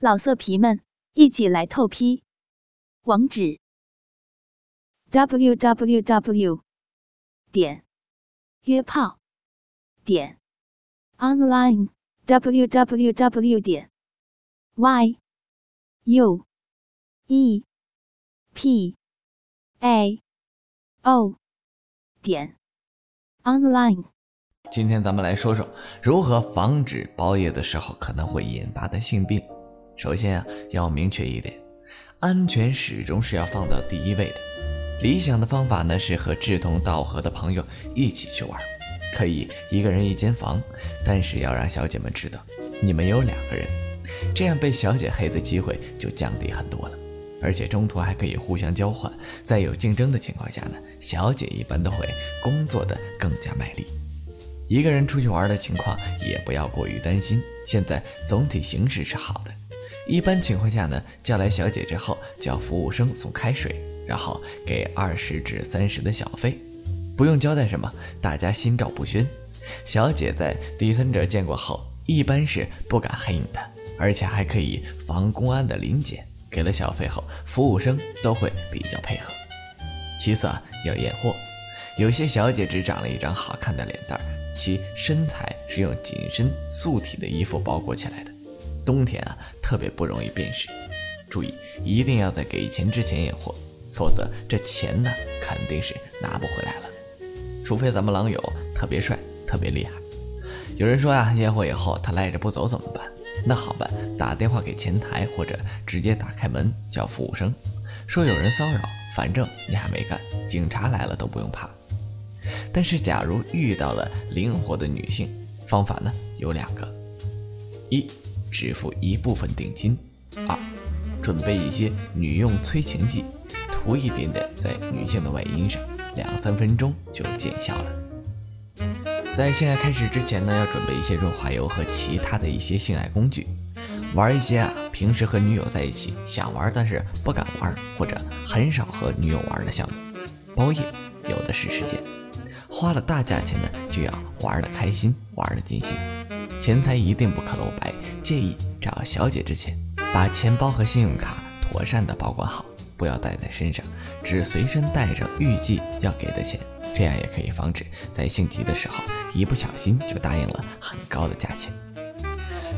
老色皮们，一起来透批！网址：w w w 点约炮点 online w w w 点 y u e p a o 点 online。今天咱们来说说如何防止包夜的时候可能会引发的性病。首先啊，要明确一点，安全始终是要放到第一位的。理想的方法呢，是和志同道合的朋友一起去玩，可以一个人一间房，但是要让小姐们知道你们有两个人，这样被小姐黑的机会就降低很多了。而且中途还可以互相交换，在有竞争的情况下呢，小姐一般都会工作的更加卖力。一个人出去玩的情况也不要过于担心，现在总体形势是好的。一般情况下呢，叫来小姐之后，叫服务生送开水，然后给二十至三十的小费，不用交代什么，大家心照不宣。小姐在第三者见过后，一般是不敢黑你的，而且还可以防公安的临检。给了小费后，服务生都会比较配合。其次啊，要验货，有些小姐只长了一张好看的脸蛋，其身材是用紧身素体的衣服包裹起来的。冬天啊，特别不容易辨识。注意，一定要在给钱之前验货，否则这钱呢，肯定是拿不回来了。除非咱们狼友特别帅、特别厉害。有人说呀，验货以后他赖着不走怎么办？那好办，打电话给前台，或者直接打开门叫服务生，说有人骚扰，反正你还没干，警察来了都不用怕。但是，假如遇到了灵活的女性，方法呢有两个：一。只付一部分定金。二，准备一些女用催情剂，涂一点点在女性的外阴上，两三分钟就见效了。在性爱开始之前呢，要准备一些润滑油和其他的一些性爱工具。玩一些啊，平时和女友在一起想玩但是不敢玩，或者很少和女友玩的项目。包夜有的是时间，花了大价钱呢，就要玩的开心，玩的尽兴。钱财一定不可露白。建议找小姐之前，把钱包和信用卡妥善的保管好，不要带在身上，只随身带上预计要给的钱，这样也可以防止在性急的时候一不小心就答应了很高的价钱。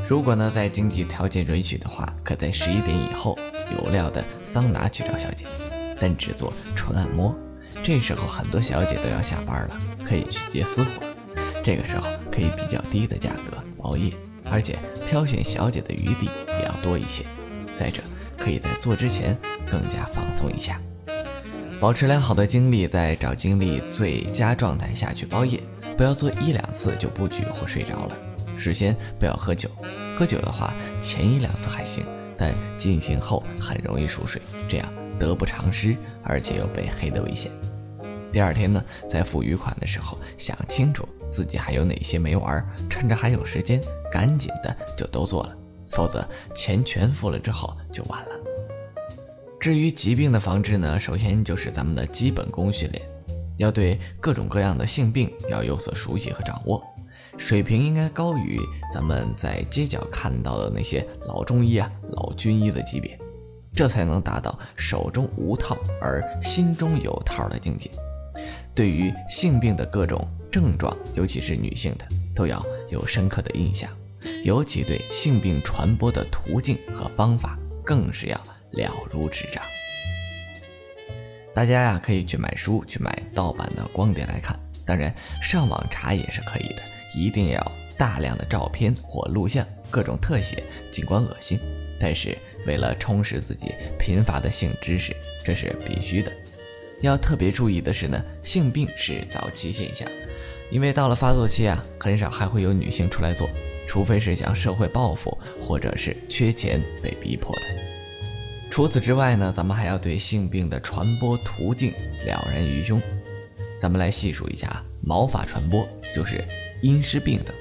如果呢在经济条件允许的话，可在十一点以后有料的桑拿去找小姐，但只做纯按摩。这时候很多小姐都要下班了，可以去接私活，这个时候可以比较低的价格包夜。而且挑选小姐的余地也要多一些。再者，可以在做之前更加放松一下，保持良好的精力，在找精力最佳状态下去包夜。不要做一两次就不举或睡着了。事先不要喝酒，喝酒的话前一两次还行，但进行后很容易熟睡，这样得不偿失，而且有被黑的危险。第二天呢，在付余款的时候想清楚。自己还有哪些没玩？趁着还有时间，赶紧的就都做了，否则钱全付了之后就晚了。至于疾病的防治呢，首先就是咱们的基本功训练，要对各种各样的性病要有所熟悉和掌握，水平应该高于咱们在街角看到的那些老中医啊、老军医的级别，这才能达到手中无套而心中有套的境界。对于性病的各种。症状，尤其是女性的，都要有深刻的印象，尤其对性病传播的途径和方法，更是要了如指掌。大家呀，可以去买书，去买盗版的光碟来看，当然上网查也是可以的，一定要大量的照片或录像，各种特写，尽管恶心，但是为了充实自己贫乏的性知识，这是必须的。要特别注意的是呢，性病是早期现象。因为到了发作期啊，很少还会有女性出来做，除非是想社会报复，或者是缺钱被逼迫的。除此之外呢，咱们还要对性病的传播途径了然于胸。咱们来细数一下啊：毛发传播就是阴湿病等，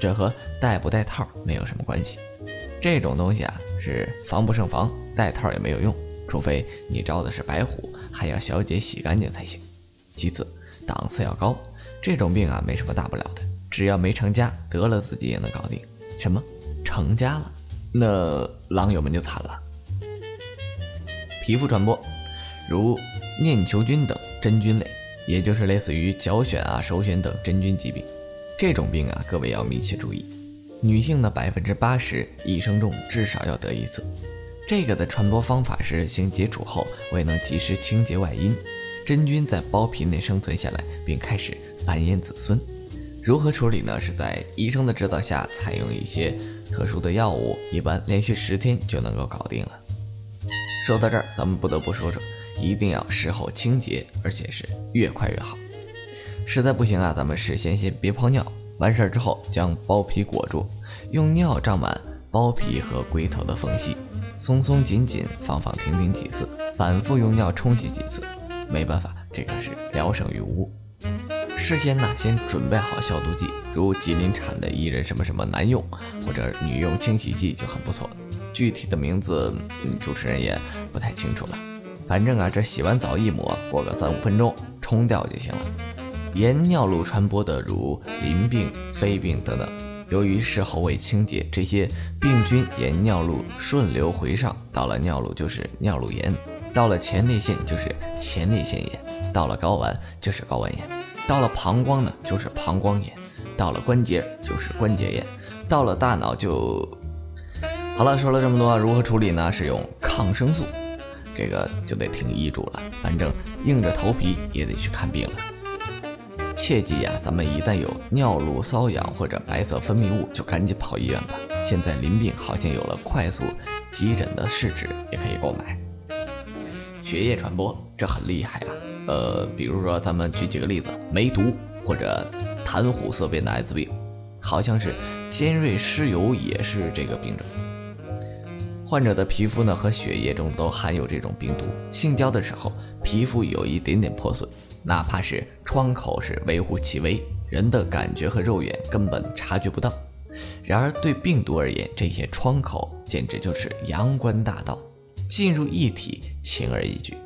这和戴不戴套没有什么关系。这种东西啊是防不胜防，戴套也没有用，除非你招的是白虎，还要小姐洗干净才行。其次，档次要高。这种病啊，没什么大不了的，只要没成家，得了自己也能搞定。什么？成家了？那狼友们就惨了。皮肤传播，如念球菌等真菌类，也就是类似于脚癣啊、手癣等真菌疾病。这种病啊，各位要密切注意。女性的百分之八十一生中至少要得一次。这个的传播方法是性接触后未能及时清洁外阴，真菌在包皮内生存下来，并开始繁衍子孙。如何处理呢？是在医生的指导下，采用一些特殊的药物，一般连续十天就能够搞定了。说到这儿，咱们不得不说说，一定要事后清洁，而且是越快越好。实在不行啊，咱们事先先别泡尿，完事儿之后将包皮裹住，用尿胀满包皮和龟头的缝隙，松松紧紧，放放停停几次，反复用尿冲洗几次。没办法，这个是聊胜于无。事先呢，先准备好消毒剂，如吉林产的伊人什么什么男用或者女用清洗剂就很不错。具体的名字，主持人也不太清楚了。反正啊，这洗完澡一抹，过个三五分钟冲掉就行了。沿尿路传播的如淋病、肺病等等，由于事后未清洁，这些病菌沿尿路顺流回上，到了尿路就是尿路炎，到了前列腺就是前列腺炎，到了睾丸就是睾丸炎。到了膀胱呢，就是膀胱炎；到了关节就是关节炎；到了大脑就好。了。说了这么多，如何处理呢？是用抗生素，这个就得听医嘱了。反正硬着头皮也得去看病了。切记呀，咱们一旦有尿路瘙痒或者白色分泌物，就赶紧跑医院吧。现在淋病好像有了快速急诊的试纸，也可以购买。血液传播，这很厉害啊。呃，比如说，咱们举几个例子：梅毒或者痰虎色变的艾滋病，好像是尖锐湿疣也是这个病症。患者的皮肤呢和血液中都含有这种病毒，性交的时候皮肤有一点点破损，哪怕是创口是微乎其微，人的感觉和肉眼根本察觉不到。然而对病毒而言，这些窗口简直就是阳关大道，进入一体，轻而易举。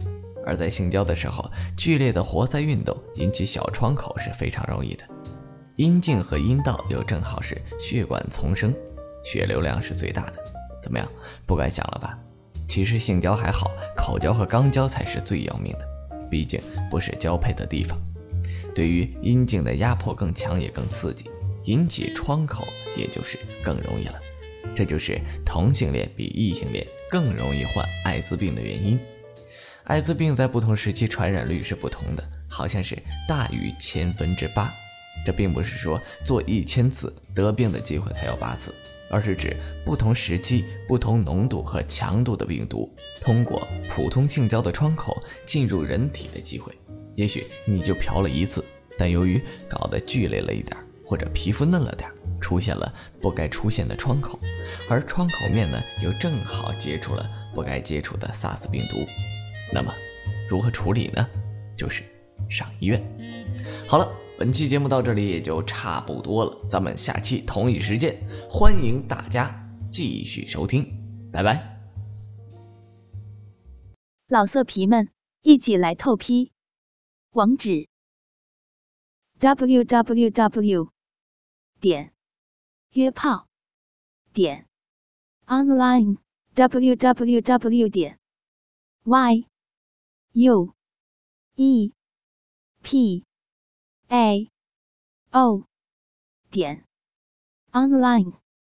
而在性交的时候，剧烈的活塞运动引起小窗口是非常容易的。阴茎和阴道又正好是血管丛生，血流量是最大的。怎么样，不敢想了吧？其实性交还好，口交和肛交才是最要命的，毕竟不是交配的地方，对于阴茎的压迫更强也更刺激，引起创口也就是更容易了。这就是同性恋比异性恋更容易患艾滋病的原因。艾滋病在不同时期传染率是不同的，好像是大于千分之八。这并不是说做一千次得病的机会才有八次，而是指不同时期、不同浓度和强度的病毒通过普通性交的窗口进入人体的机会。也许你就嫖了一次，但由于搞得剧烈了一点，或者皮肤嫩了点，出现了不该出现的窗口，而窗口面呢又正好接触了不该接触的 SARS 病毒。那么，如何处理呢？就是上医院。好了，本期节目到这里也就差不多了，咱们下期同一时间，欢迎大家继续收听，拜拜。老色皮们，一起来透批，网址：w w w. 点约炮点 online w w w. 点 y。U E P A. O. 点。Online。